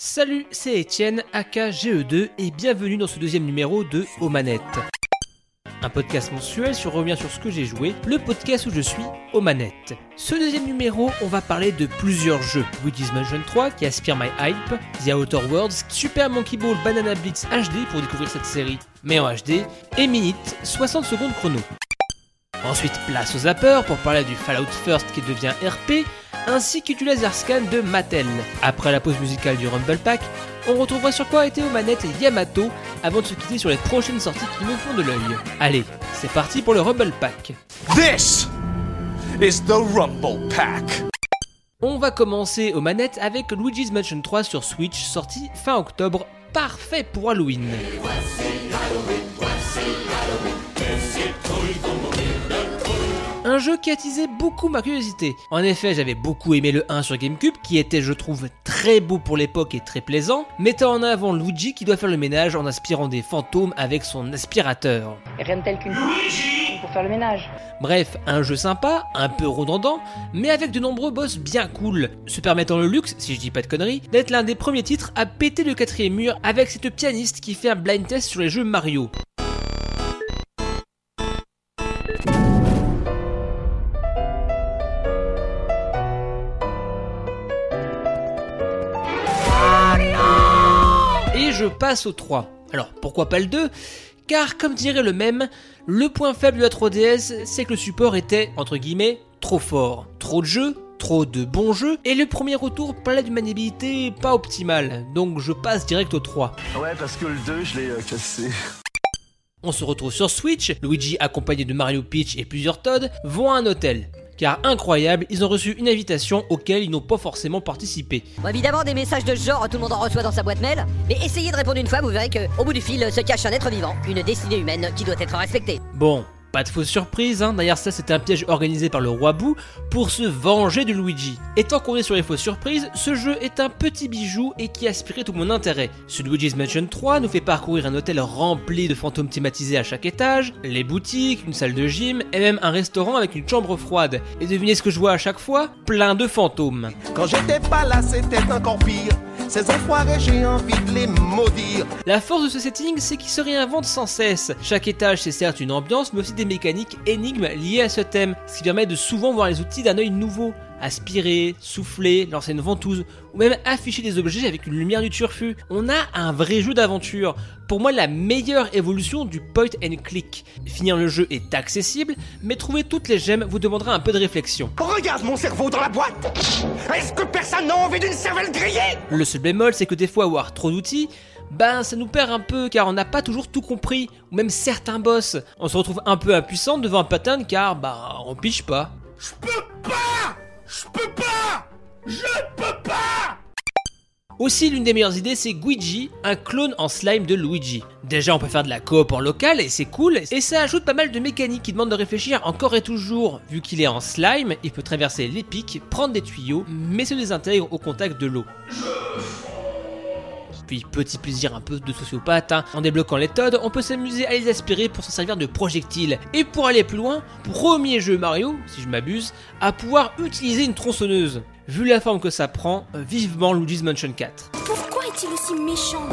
Salut, c'est Etienne, aka GE2, et bienvenue dans ce deuxième numéro de Aux. Un podcast mensuel sur revient sur ce que j'ai joué, le podcast où je suis aux manettes. Ce deuxième numéro, on va parler de plusieurs jeux. Luigi's Mansion 3 qui aspire my hype, The Outer Worlds, Super Monkey Ball Banana Blitz HD pour découvrir cette série, mais en HD, et Minute, 60 secondes chrono. Ensuite, place aux zappers pour parler du Fallout First qui devient RP, ainsi que du laser scan de Mattel. Après la pause musicale du Rumble Pack, on retrouvera sur quoi était aux manettes Yamato avant de se quitter sur les prochaines sorties qui me font de l'œil. Allez, c'est parti pour le Rumble Pack. This is the Rumble Pack. On va commencer aux manettes avec Luigi's Mansion 3 sur Switch, sorti fin octobre, parfait pour Halloween. Un jeu qui a attisé beaucoup ma curiosité. En effet, j'avais beaucoup aimé le 1 sur GameCube, qui était, je trouve, très beau pour l'époque et très plaisant, mettant en avant Luigi qui doit faire le ménage en aspirant des fantômes avec son aspirateur. Rien de tel qu'une pour faire le ménage. Bref, un jeu sympa, un peu redondant, mais avec de nombreux boss bien cool, se permettant le luxe, si je dis pas de conneries, d'être l'un des premiers titres à péter le quatrième mur avec cette pianiste qui fait un blind test sur les jeux Mario. Je passe au 3. Alors pourquoi pas le 2 Car comme dirait le même, le point faible de la 3DS, c'est que le support était, entre guillemets, trop fort. Trop de jeux, trop de bons jeux, et le premier retour parlait d'une maniabilité pas optimale, donc je passe direct au 3. Ouais, parce que le 2, je l'ai euh, cassé. On se retrouve sur Switch, Luigi accompagné de Mario Peach et plusieurs Todd vont à un hôtel. Car incroyable, ils ont reçu une invitation auquel ils n'ont pas forcément participé. Bon, évidemment, des messages de ce genre, tout le monde en reçoit dans sa boîte mail. Mais essayez de répondre une fois, vous verrez que au bout du fil se cache un être vivant, une destinée humaine qui doit être respectée. Bon, pas de fausse surprise, hein. d'ailleurs ça c'était un piège organisé par le roi Boo pour se venger de Luigi. Et tant qu'on est sur les fausses surprises, ce jeu est un petit bijou et qui a aspiré tout mon intérêt. Ce Luigi's Mansion 3 nous fait parcourir un hôtel rempli de fantômes thématisés à chaque étage, les boutiques, une salle de gym et même un restaurant avec une chambre froide. Et devinez ce que je vois à chaque fois? Plein de fantômes. Quand j'étais pas là, c'était encore pire. Ces enfoirés, j'ai envie de les maudire. La force de ce setting, c'est qu'il se réinvente sans cesse. Chaque étage, c'est certes une ambiance, mais aussi des mécaniques énigmes liées à ce thème, ce qui permet de souvent voir les outils d'un œil nouveau. Aspirer, souffler, lancer une ventouse, ou même afficher des objets avec une lumière du turfu. On a un vrai jeu d'aventure. Pour moi, la meilleure évolution du point and click. Finir le jeu est accessible, mais trouver toutes les gemmes vous demandera un peu de réflexion. Regarde mon cerveau dans la boîte. Est-ce que personne n'a envie d'une cervelle grillée? Le seul bémol, c'est que des fois avoir trop d'outils, ben ça nous perd un peu car on n'a pas toujours tout compris, ou même certains boss. On se retrouve un peu impuissant devant un pattern car bah on piche pas. Je peux pas Je peux pas Je peux pas Aussi, l'une des meilleures idées, c'est Guigi, un clone en slime de Luigi. Déjà, on peut faire de la coop en local et c'est cool, et ça ajoute pas mal de mécaniques qui demandent de réfléchir encore et toujours. Vu qu'il est en slime, il peut traverser les pics, prendre des tuyaux, mais se désintègre au contact de l'eau. Puis petit plaisir un peu de sociopathe, hein. en débloquant les Todd, on peut s'amuser à les aspirer pour s'en servir de projectiles. Et pour aller plus loin, premier jeu Mario, si je m'abuse, à pouvoir utiliser une tronçonneuse. Vu la forme que ça prend, vivement Luigi's Mansion 4. Pourquoi est-il aussi méchant?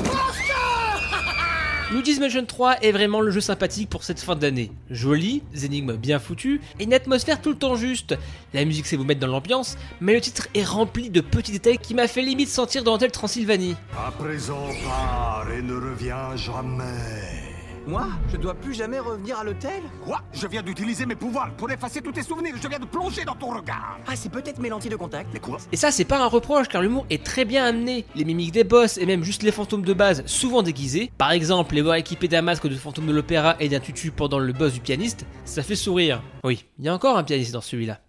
Luigi's Mansion 3 est vraiment le jeu sympathique pour cette fin d'année. Joli, des énigmes bien foutues, et une atmosphère tout le temps juste. La musique c'est vous mettre dans l'ambiance, mais le titre est rempli de petits détails qui m'a fait limite sentir dans l'hôtel Transylvanie. À présent, pars et ne reviens jamais. Moi Je dois plus jamais revenir à l'hôtel Quoi? Je viens d'utiliser mes pouvoirs pour effacer tous tes souvenirs. Je viens de plonger dans ton regard. Ah, c'est peut-être mes lentilles de contact. Mais quoi? Et ça c'est pas un reproche car l'humour est très bien amené. Les mimiques des boss et même juste les fantômes de base souvent déguisés. Par exemple, les voir équipés d'un masque de fantôme de l'opéra et d'un tutu pendant le boss du pianiste, ça fait sourire. Oui, il y a encore un pianiste dans celui-là.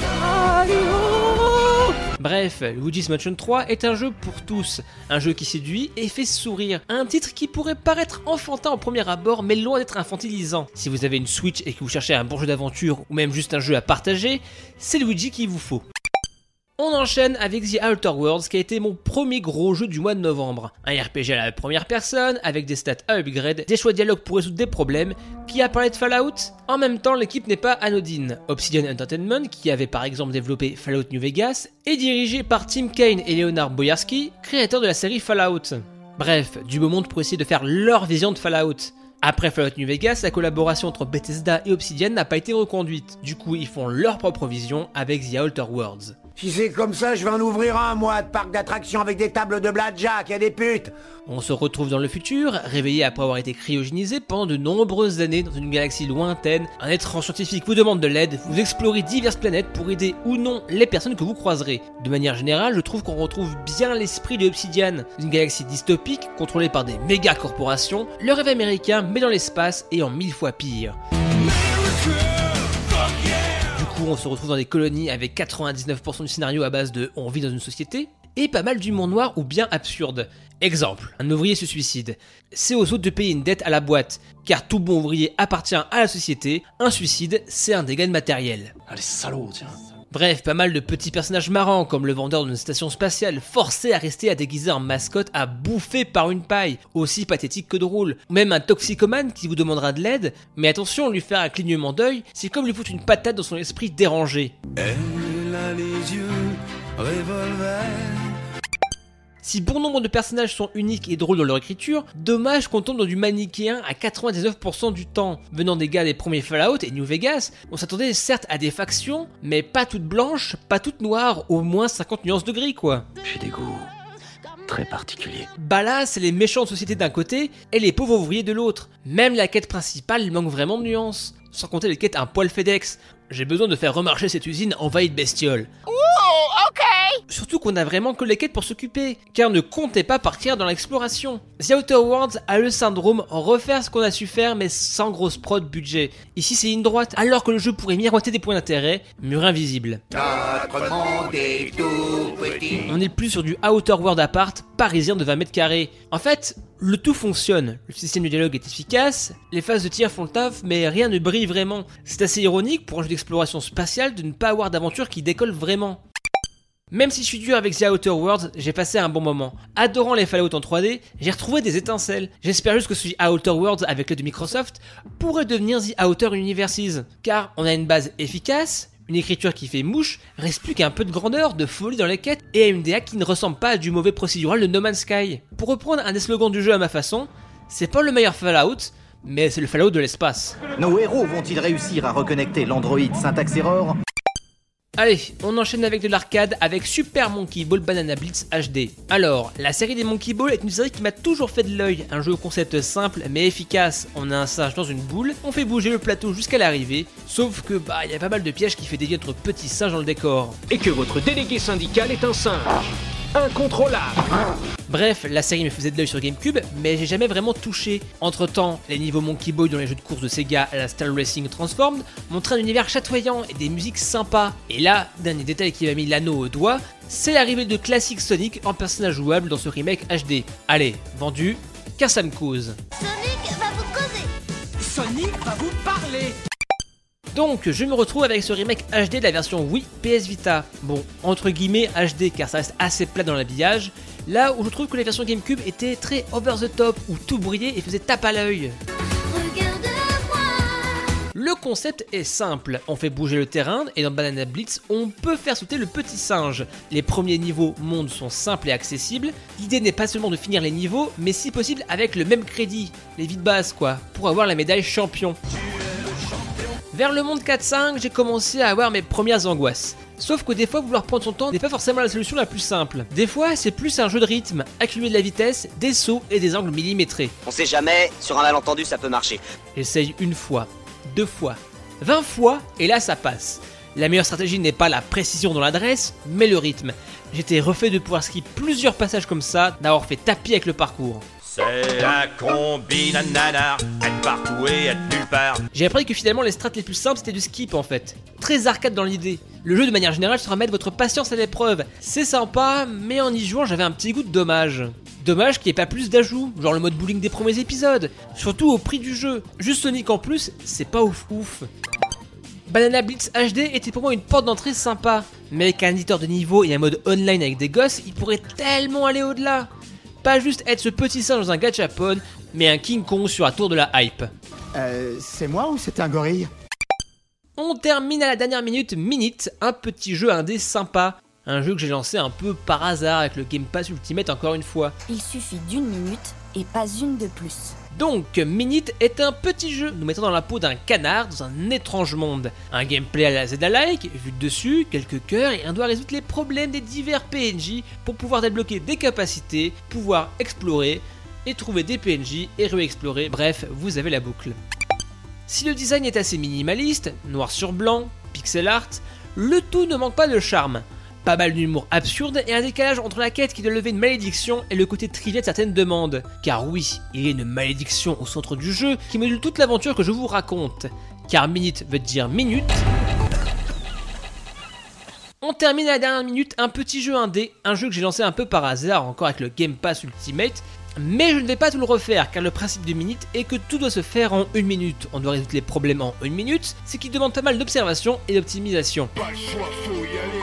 Bref, Luigi's Mansion 3 est un jeu pour tous, un jeu qui séduit et fait sourire, un titre qui pourrait paraître enfantin au premier abord mais loin d'être infantilisant. Si vous avez une Switch et que vous cherchez un bon jeu d'aventure ou même juste un jeu à partager, c'est Luigi qu'il vous faut. On enchaîne avec The Outer Worlds qui a été mon premier gros jeu du mois de novembre. Un RPG à la première personne, avec des stats à upgrade, des choix de dialogue pour résoudre des problèmes. Qui a parlé de Fallout En même temps, l'équipe n'est pas anodine. Obsidian Entertainment, qui avait par exemple développé Fallout New Vegas, est dirigé par Tim Kaine et Leonard Boyarski, créateurs de la série Fallout. Bref, du beau monde pour essayer de faire leur vision de Fallout. Après Fallout New Vegas, la collaboration entre Bethesda et Obsidian n'a pas été reconduite. Du coup, ils font leur propre vision avec The Outer Worlds. Si c'est comme ça, je vais en ouvrir un, moi, de parc d'attractions avec des tables de blackjack et des putes. On se retrouve dans le futur, réveillé après avoir été cryogénisé pendant de nombreuses années dans une galaxie lointaine. Un étrange scientifique vous demande de l'aide, vous explorez diverses planètes pour aider ou non les personnes que vous croiserez. De manière générale, je trouve qu'on retrouve bien l'esprit de Obsidian, une galaxie dystopique contrôlée par des méga corporations, le rêve américain mais dans l'espace et en mille fois pire. On se retrouve dans des colonies avec 99% du scénario à base de on vit dans une société, et pas mal d'humour noir ou bien absurde. Exemple, un ouvrier se suicide. C'est aux autres de payer une dette à la boîte, car tout bon ouvrier appartient à la société, un suicide, c'est un dégât de matériel. Allez, salaud, tiens. Bref, pas mal de petits personnages marrants, comme le vendeur d'une station spatiale, forcé à rester à déguiser en mascotte à bouffer par une paille, aussi pathétique que drôle. Ou même un toxicomane qui vous demandera de l'aide, mais attention, lui faire un clignement d'œil, c'est comme lui foutre une patate dans son esprit dérangé. Si bon nombre de personnages sont uniques et drôles dans leur écriture, dommage qu'on tombe dans du manichéen à 99% du temps. Venant des gars des premiers Fallout et New Vegas, on s'attendait certes à des factions, mais pas toutes blanches, pas toutes noires, au moins 50 nuances de gris quoi. J'ai des goûts très particuliers. Bah là, c'est les méchantes sociétés d'un côté et les pauvres ouvriers de l'autre. Même la quête principale manque vraiment de nuances. Sans compter les quêtes un poil FedEx. J'ai besoin de faire remarcher cette usine envahie de bestioles. Surtout qu'on a vraiment que les quêtes pour s'occuper, car ne comptez pas partir dans l'exploration. The Outer Worlds a le syndrome refaire ce qu'on a su faire mais sans grosse prod budget. Ici c'est une droite, alors que le jeu pourrait miroiter des points d'intérêt, mur invisible. On est plus sur du Outer World apart parisien de 20 mètres carrés. En fait, le tout fonctionne. Le système de dialogue est efficace, les phases de tir font le taf, mais rien ne brille vraiment. C'est assez ironique pour un jeu d'exploration spatiale de ne pas avoir d'aventure qui décolle vraiment. Même si je suis dur avec The Outer Worlds, j'ai passé un bon moment. Adorant les Fallout en 3D, j'ai retrouvé des étincelles. J'espère juste que celui Outer Worlds avec l'aide de Microsoft pourrait devenir The Outer Universes. Car on a une base efficace, une écriture qui fait mouche, reste plus qu'un peu de grandeur, de folie dans les quêtes et une DA qui ne ressemble pas à du mauvais procédural de No Man's Sky. Pour reprendre un des slogans du jeu à ma façon, c'est pas le meilleur Fallout, mais c'est le Fallout de l'espace. Nos héros vont-ils réussir à reconnecter l'androïde Syntax Error Allez, on enchaîne avec de l'arcade avec Super Monkey Ball Banana Blitz HD. Alors, la série des Monkey Ball est une série qui m'a toujours fait de l'œil, un jeu au concept simple mais efficace. On a un singe dans une boule, on fait bouger le plateau jusqu'à l'arrivée, sauf que bah il y a pas mal de pièges qui fait dévier notre petit singe dans le décor. Et que votre délégué syndical est un singe. Incontrôlable. Bref, la série me faisait de l'œil sur GameCube, mais j'ai jamais vraiment touché. Entre temps, les niveaux Monkey Boy dans les jeux de course de Sega à la Star Racing Transformed montraient un univers chatoyant et des musiques sympas. Et là, dernier détail qui m'a mis l'anneau au doigt, c'est l'arrivée de Classic Sonic en personnage jouable dans ce remake HD. Allez, vendu, car ça me cause. Sonic va vous causer. Sonic va vous parler. Donc, je me retrouve avec ce remake HD de la version Wii PS Vita. Bon, entre guillemets HD car ça reste assez plat dans l'habillage. Là où je trouve que les versions GameCube étaient très over the top, où tout brillait et faisait tape à l'œil. Le concept est simple, on fait bouger le terrain et dans Banana Blitz, on peut faire sauter le petit singe. Les premiers niveaux mondes sont simples et accessibles. L'idée n'est pas seulement de finir les niveaux, mais si possible avec le même crédit, les vies de base quoi, pour avoir la médaille champion. Vers le monde 4-5, j'ai commencé à avoir mes premières angoisses. Sauf que des fois, vouloir prendre son temps n'est pas forcément la solution la plus simple. Des fois, c'est plus un jeu de rythme, accumuler de la vitesse, des sauts et des angles millimétrés. On sait jamais, sur un malentendu ça peut marcher. J'essaye une fois, deux fois, 20 fois, et là ça passe. La meilleure stratégie n'est pas la précision dans l'adresse, mais le rythme. J'étais refait de pouvoir skier plusieurs passages comme ça, d'avoir fait tapis avec le parcours. C'est un combi nanana, être partout et être nulle part. J'ai appris que finalement les strats les plus simples c'était du skip en fait. Très arcade dans l'idée. Le jeu de manière générale sera mettre votre patience à l'épreuve. C'est sympa, mais en y jouant j'avais un petit goût de dommage. Dommage qu'il n'y ait pas plus d'ajouts, genre le mode bowling des premiers épisodes. Surtout au prix du jeu. Juste Sonic en plus, c'est pas ouf ouf. Banana Blitz HD était pour moi une porte d'entrée sympa, mais avec un éditeur de niveau et un mode online avec des gosses, il pourrait tellement aller au-delà. Pas juste être ce petit singe dans un gachapon, mais un King Kong sur la tour de la hype. Euh, c'est moi ou c'est un gorille On termine à la dernière minute Minute, un petit jeu indé sympa. Un jeu que j'ai lancé un peu par hasard avec le Game Pass Ultimate encore une fois. Il suffit d'une minute et pas une de plus. Donc, Minute est un petit jeu nous mettant dans la peau d'un canard dans un étrange monde. Un gameplay à la Zelda-like, vu de dessus, quelques cœurs et on doit résoudre les problèmes des divers PNJ pour pouvoir débloquer des capacités, pouvoir explorer et trouver des PNJ et réexplorer. Bref, vous avez la boucle. Si le design est assez minimaliste, noir sur blanc, pixel art, le tout ne manque pas de charme. Pas mal d'humour absurde et un décalage entre la quête qui doit lever une malédiction et le côté trivial de certaines demandes. Car oui, il y a une malédiction au centre du jeu qui module toute l'aventure que je vous raconte. Car minute veut dire minute. On termine à la dernière minute un petit jeu indé, un jeu que j'ai lancé un peu par hasard encore avec le Game Pass Ultimate, mais je ne vais pas tout le refaire car le principe de Minute est que tout doit se faire en une minute. On doit résoudre les problèmes en une minute, ce qui demande pas mal d'observation et d'optimisation.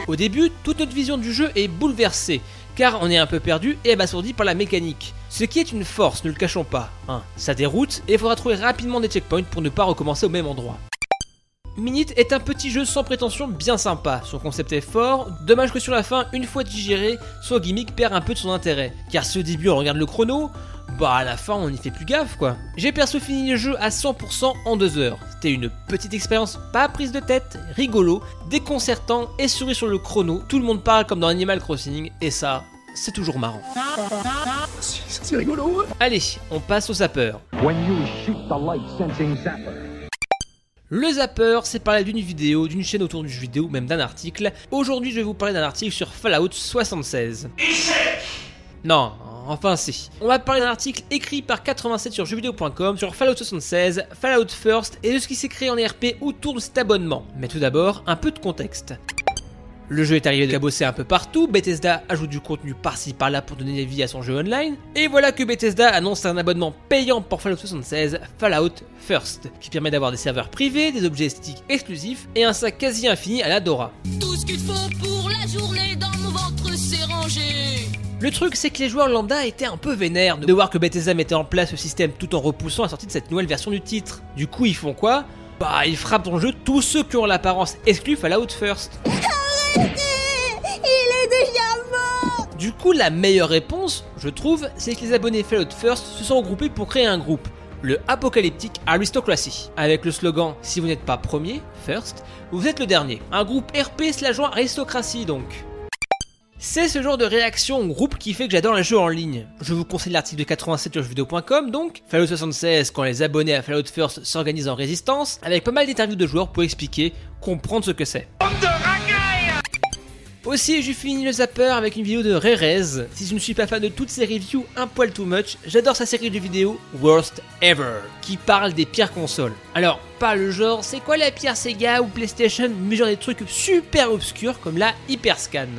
Au début, toute notre vision du jeu est bouleversée car on est un peu perdu et abasourdi par la mécanique. Ce qui est une force, ne le cachons pas. Hein. Ça déroute et il faudra trouver rapidement des checkpoints pour ne pas recommencer au même endroit. Minute est un petit jeu sans prétention bien sympa, son concept est fort, dommage que sur la fin, une fois digéré, son gimmick perd un peu de son intérêt. Car si au début on regarde le chrono, bah à la fin on y fait plus gaffe quoi. J'ai perso fini le jeu à 100% en 2 heures. C'était une petite expérience pas prise de tête, rigolo, déconcertant et souris sur le chrono, tout le monde parle comme dans Animal Crossing et ça, c'est toujours marrant. C'est rigolo. Allez, on passe au zapper. Le zapper, c'est parler d'une vidéo, d'une chaîne autour du jeu vidéo, même d'un article. Aujourd'hui, je vais vous parler d'un article sur Fallout 76. Non, enfin si. On va parler d'un article écrit par 87 sur jeuxvideo.com sur Fallout 76, Fallout First et de ce qui s'est créé en RP autour de cet abonnement. Mais tout d'abord, un peu de contexte. Le jeu est arrivé de cabosser un peu partout, Bethesda ajoute du contenu par-ci par-là pour donner vie à son jeu online, et voilà que Bethesda annonce un abonnement payant pour Fallout 76, Fallout First, qui permet d'avoir des serveurs privés, des objets esthétiques exclusifs et un sac quasi infini à la Dora. Tout ce qu'il faut pour la journée dans mon ventre c'est rangé. Le truc, c'est que les joueurs lambda étaient un peu vénères de voir que Bethesda mettait en place ce système tout en repoussant la sortie de cette nouvelle version du titre. Du coup, ils font quoi? Bah, ils frappent dans le jeu tous ceux qui ont l'apparence exclue Fallout First. Il est déjà mort Du coup, la meilleure réponse, je trouve, c'est que les abonnés Fallout First se sont regroupés pour créer un groupe, le Apocalyptic Aristocracy, avec le slogan Si vous n'êtes pas premier, First, vous êtes le dernier. Un groupe RP slash aristocratie donc. C'est ce genre de réaction au groupe qui fait que j'adore les jeux en ligne. Je vous conseille l'article de 87 sur jeuxvideo.com donc, Fallout 76 quand les abonnés à Fallout First s'organisent en résistance, avec pas mal d'interviews de joueurs pour expliquer, comprendre ce que c'est. Aussi, j'ai fini le zapper avec une vidéo de Rerez. Si je ne suis pas fan de toutes ses reviews un poil too much, j'adore sa série de vidéos Worst Ever, qui parle des pires consoles. Alors, pas le genre, c'est quoi la pire Sega ou PlayStation, mais genre des trucs super obscurs comme la Hyperscan.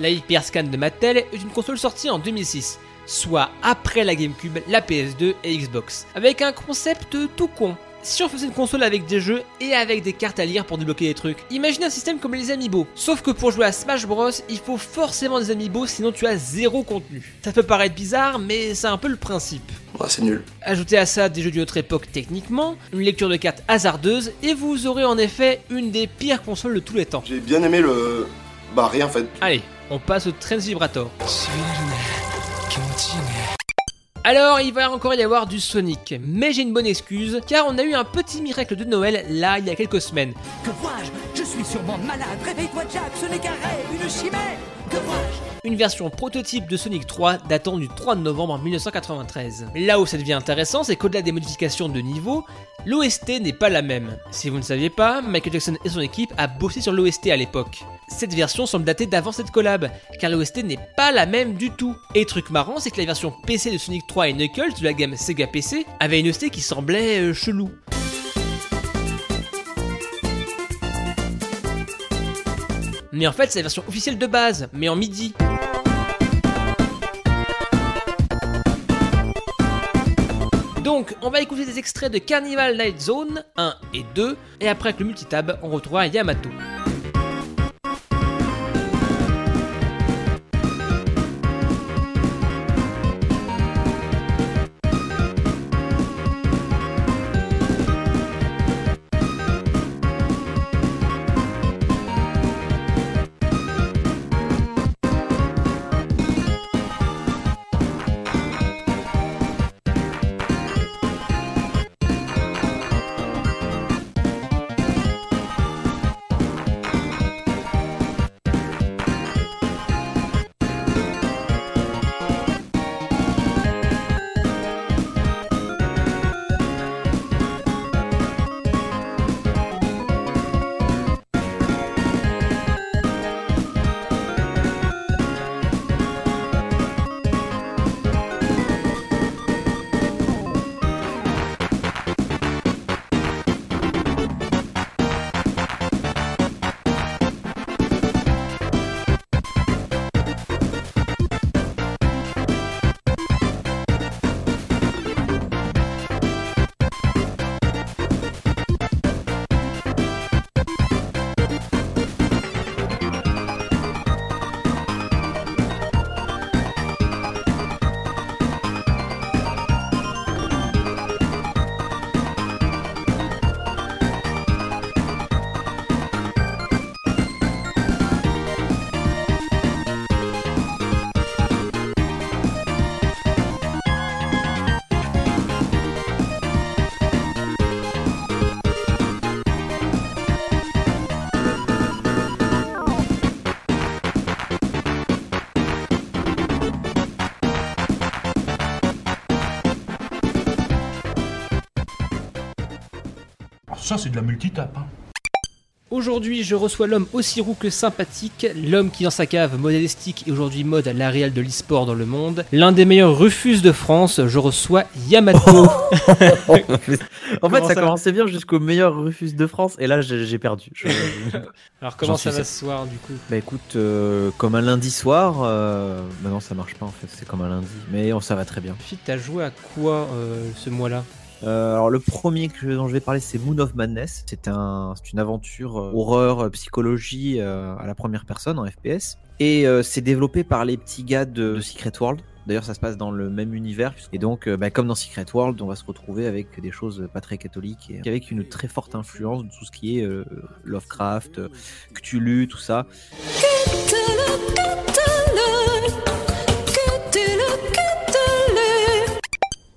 La Hyperscan de Mattel est une console sortie en 2006, soit après la GameCube, la PS2 et Xbox, avec un concept tout con si on faisait une console avec des jeux et avec des cartes à lire pour débloquer des trucs. Imaginez un système comme les Amiibo. Sauf que pour jouer à Smash Bros, il faut forcément des Amiibo sinon tu as zéro contenu. Ça peut paraître bizarre, mais c'est un peu le principe. Ouais, c'est nul. Ajoutez à ça des jeux d'une autre époque techniquement, une lecture de cartes hasardeuse, et vous aurez en effet une des pires consoles de tous les temps. J'ai bien aimé le... Bah rien en fait. Allez, on passe au Trends Vibrator. Alors, il va encore y avoir du Sonic, mais j'ai une bonne excuse, car on a eu un petit miracle de Noël là il y a quelques semaines. Que vois-je? Je suis sûrement malade. Réveille-toi, Jack, ce n'est qu'un rêve, une chimère. Que vois-je? Une version prototype de Sonic 3 datant du 3 novembre 1993. Là où ça devient intéressant, c'est qu'au-delà des modifications de niveau, l'OST n'est pas la même. Si vous ne saviez pas, Michael Jackson et son équipe a bossé sur l'OST à l'époque. Cette version semble dater d'avant cette collab, car l'OST n'est pas la même du tout. Et truc marrant, c'est que la version PC de Sonic 3 et Knuckles de la gamme Sega PC avait une OST qui semblait euh, chelou. Mais en fait, c'est la version officielle de base, mais en MIDI. Donc, on va écouter des extraits de Carnival Night Zone 1 et 2, et après avec le multitab, on retrouvera Yamato. C'est de la multitape. Hein. Aujourd'hui, je reçois l'homme aussi roux que sympathique, l'homme qui dans sa cave modélistique et aujourd'hui mode à l'aréal de l'e-sport dans le monde, l'un des meilleurs refus de France, je reçois Yamato. en fait, ça, commençait bien jusqu'au meilleur refus de France et là j'ai perdu. Je... Alors comment ça va ce soir du coup? Bah écoute, euh, comme un lundi soir, euh... bah non ça marche pas en fait, c'est comme un lundi, mais on ça va très bien. Fit, t'as joué à quoi euh, ce mois-là? Alors le premier dont je vais parler c'est Moon of Madness. C'est un, une aventure euh, horreur, euh, psychologie euh, à la première personne en FPS. Et euh, c'est développé par les petits gars de, Secret World. D'ailleurs, ça se passe dans le même univers. Et donc, bah, comme dans Secret World, on va se retrouver avec des choses pas très catholiques et avec une très forte influence de tout ce qui est euh, Lovecraft, Cthulhu, tout ça.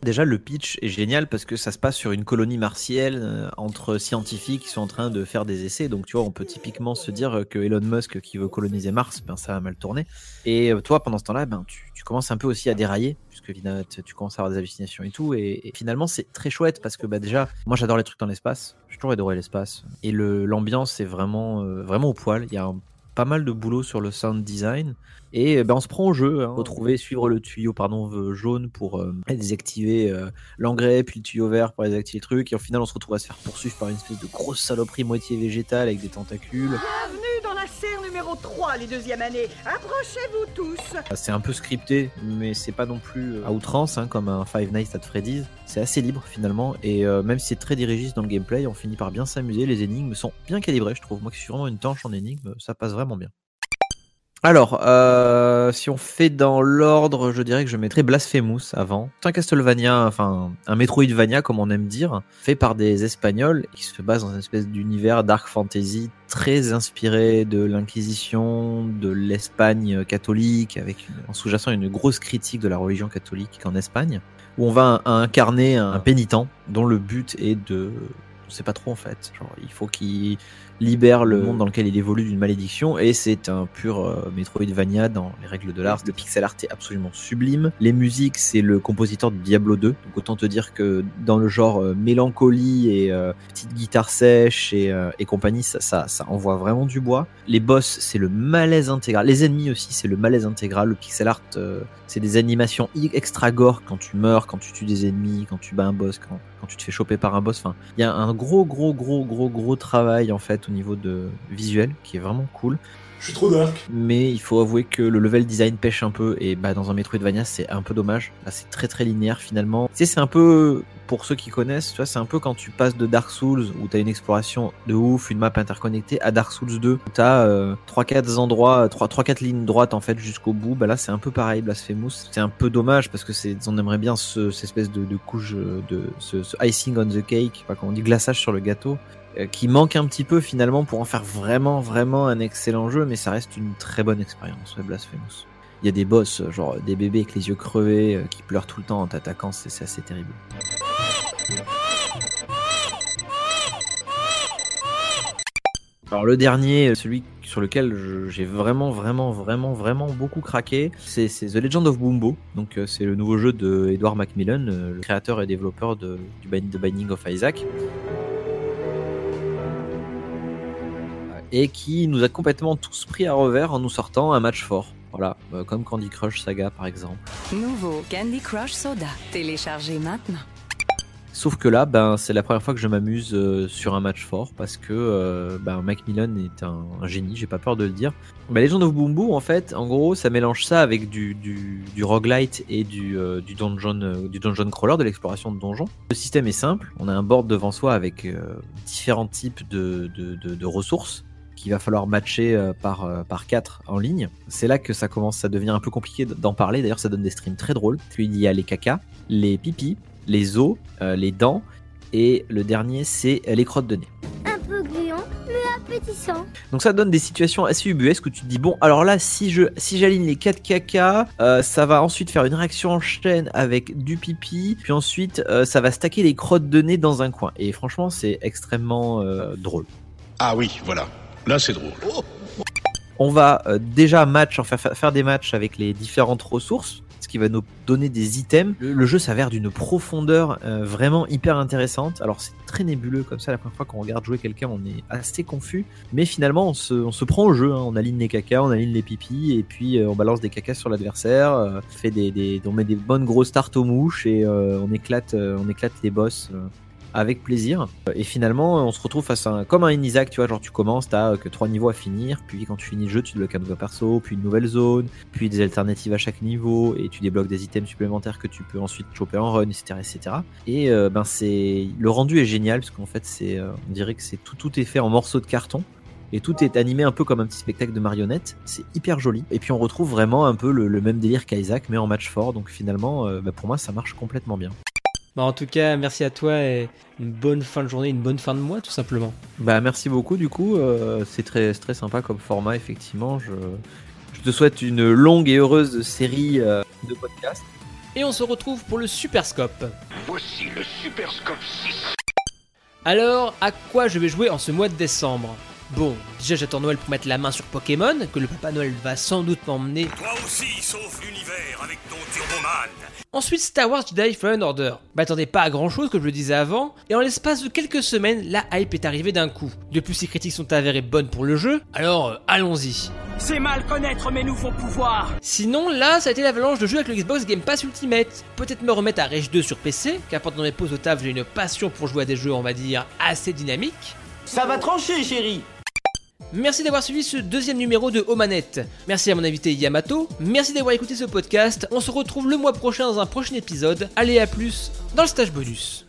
Déjà, le pitch est génial parce que ça se passe sur une colonie martienne euh, entre scientifiques qui sont en train de faire des essais. Donc, tu vois, on peut typiquement se dire que Elon Musk qui veut coloniser Mars, ben, ça va mal tourner. Et euh, toi, pendant ce temps-là, ben, tu, commences un peu aussi à dérailler puisque tu commences à avoir des hallucinations et tout. Et, finalement, c'est très chouette parce que bah, déjà, moi, j'adore les trucs dans l'espace. J'ai toujours adoré l'espace. Et l'ambiance est vraiment, euh, vraiment au poil. Il y a un pas mal de boulot sur le sound design. Et ben, on se prend au jeu, hein. retrouver, suivre le tuyau pardon, jaune pour euh, désactiver euh, l'engrais, puis le tuyau vert pour désactiver le truc. Et au final, on se retrouve à se faire poursuivre par une espèce de grosse saloperie moitié végétale avec des tentacules. Numéro 3, les deuxièmes années. Approchez-vous tous. C'est un peu scripté, mais c'est pas non plus à outrance, hein, comme un Five Nights at Freddy's. C'est assez libre finalement. Et euh, même si c'est très dirigiste dans le gameplay, on finit par bien s'amuser. Les énigmes sont bien calibrées, je trouve. Moi qui suis une tanche en énigmes, ça passe vraiment bien. Alors, euh, si on fait dans l'ordre, je dirais que je mettrais Blasphemous avant. C'est un Castlevania, enfin un Metroidvania comme on aime dire, fait par des Espagnols qui se base dans une espèce d'univers dark fantasy très inspiré de l'Inquisition, de l'Espagne catholique, avec en sous-jacent une grosse critique de la religion catholique en Espagne, où on va incarner un pénitent dont le but est de on sait pas trop en fait. Genre, il faut qu'il libère le monde dans lequel il évolue d'une malédiction et c'est un pur euh, Metroidvania dans les règles de l'art. Le pixel art est absolument sublime. Les musiques, c'est le compositeur de Diablo 2. Donc autant te dire que dans le genre euh, mélancolie et euh, petite guitare sèche et, euh, et compagnie, ça, ça, ça, envoie vraiment du bois. Les boss, c'est le malaise intégral. Les ennemis aussi, c'est le malaise intégral. Le pixel art, euh, c'est des animations extra gore quand tu meurs, quand tu tues des ennemis, quand tu bats un boss, quand, quand tu te fais choper par un boss. Enfin, il y a un gros, gros, gros, gros, gros travail en fait au niveau de visuel qui est vraiment cool. Je suis trop dark. Mais il faut avouer que le level design pêche un peu et bah dans un Metroidvania c'est un peu dommage. Là c'est très très linéaire finalement. Tu sais c'est un peu pour ceux qui connaissent, tu vois, c'est un peu quand tu passes de Dark Souls où t'as une exploration de ouf, une map interconnectée à Dark Souls 2 où t'as euh, 3-4 endroits, 3-4 lignes droites en fait jusqu'au bout. Bah là c'est un peu pareil, Blasphemous. C'est un peu dommage parce que c'est, on aimerait bien ce, cette espèce de, de couche de ce, ce, icing on the cake, pas comment on dit, glaçage sur le gâteau qui manque un petit peu finalement pour en faire vraiment vraiment un excellent jeu mais ça reste une très bonne expérience ouais, Blasphemous. Il y a des boss genre des bébés avec les yeux crevés qui pleurent tout le temps en t'attaquant c'est, assez terrible. Alors le dernier celui sur lequel j'ai vraiment vraiment vraiment vraiment beaucoup craqué c'est, The Legend of Boombo. Donc c'est le nouveau jeu de Edward Macmillan le créateur et développeur de, du Binding of Isaac et qui nous a complètement tous pris à revers en nous sortant un match fort. Voilà, euh, comme Candy Crush Saga par exemple. Nouveau Candy Crush Soda, téléchargez maintenant. Sauf que là, ben, c'est la première fois que je m'amuse euh, sur un match fort parce que euh, ben, Macmillan est un, un génie, j'ai pas peur de le dire. Ben, Legend of Boom Boom, en fait, en gros, ça mélange ça avec du, du, du roguelite et du, euh, du, dungeon crawler, de l'exploration de donjons. Le système est simple, on a un board devant soi avec différents types de, de, de, de ressources qu'il va falloir matcher euh, par, euh, par 4 en ligne. C'est là que ça commence à devenir un peu compliqué d'en parler. D'ailleurs, ça donne des streams très drôles. Puis il y a les cacas, les pipis, les os, euh, les dents, et le dernier, c'est les crottes de nez. Un peu gluant, mais appétissant. Donc ça donne des situations assez ubuesques où tu te dis, bon, alors là, si je si j'aligne les 4 caca, euh, ça va ensuite faire une réaction en chaîne avec du pipi, puis ensuite, euh, ça va stacker les crottes de nez dans un coin. Et franchement, c'est extrêmement euh, drôle. Ah oui, voilà. Là, c'est drôle. On va euh, déjà match, faire des matchs avec les différentes ressources, ce qui va nous donner des items. Le, jeu s'avère d'une profondeur euh, vraiment hyper intéressante. Alors c'est très nébuleux comme ça, la première fois qu'on regarde jouer quelqu'un, on est assez confus. Mais finalement, on se, prend au jeu. Hein. On aligne les cacas, on aligne les pipis, et puis euh, on balance des cacas sur l'adversaire. Fait on met des bonnes grosses tartes aux mouches et on éclate, on éclate les boss avec plaisir. Et finalement, on se retrouve face à un, comme un Isaac, tu vois, genre tu commences, t'as que trois niveaux à finir, puis quand tu finis le jeu, tu débloques un nouveau perso, puis une nouvelle zone, puis des alternatives à chaque niveau, et tu débloques des items supplémentaires que tu peux ensuite choper en run, etc., etc. Et euh, ben c'est, le rendu est génial parce qu'en fait c'est, euh, on dirait que c'est tout, tout est fait en morceaux de carton. Et tout est animé un peu comme un petit spectacle de marionnettes. C'est hyper joli. Et puis on retrouve vraiment un peu le, même délire qu'Isaac, mais en match fort. Donc finalement, euh, ben, pour moi, ça marche complètement bien. Bah en tout cas, merci à toi et une bonne fin de journée, une bonne fin de mois tout simplement. Bah merci beaucoup du coup, euh, c'est très, très sympa comme format effectivement. Je, je te souhaite une longue et heureuse série euh, de podcasts. Et on se retrouve pour le Super Scope. Voici le Super Scope 6. Alors, à quoi je vais jouer en ce mois de décembre? Bon, déjà j'attends Noël pour mettre la main sur Pokémon, que le Papa Noël va sans doute m'emmener. Toi aussi, sauve l'univers avec ton Turboman. Ensuite, Star Wars Jedi Fallen Order. M'attendez pas à grand chose, comme je le disais avant, et en l'espace de quelques semaines, la hype est arrivée d'un coup. De plus, ces critiques sont avérées bonnes pour le jeu, alors euh, allons-y. C'est mal connaître mes nouveaux pouvoirs. Sinon, là, ça a été l'avalanche de jeux avec le Xbox Game Pass Ultimate. Peut-être me remettre à Rage 2 sur PC, car pendant mes pauses au taf, j'ai une passion pour jouer à des jeux, on va dire, assez dynamiques. Ça va trancher, chérie Merci d'avoir suivi ce deuxième numéro de Omanette. Merci à mon invité Yamato. Merci d'avoir écouté ce podcast. On se retrouve le mois prochain dans un prochain épisode. Allez à plus dans le stage bonus.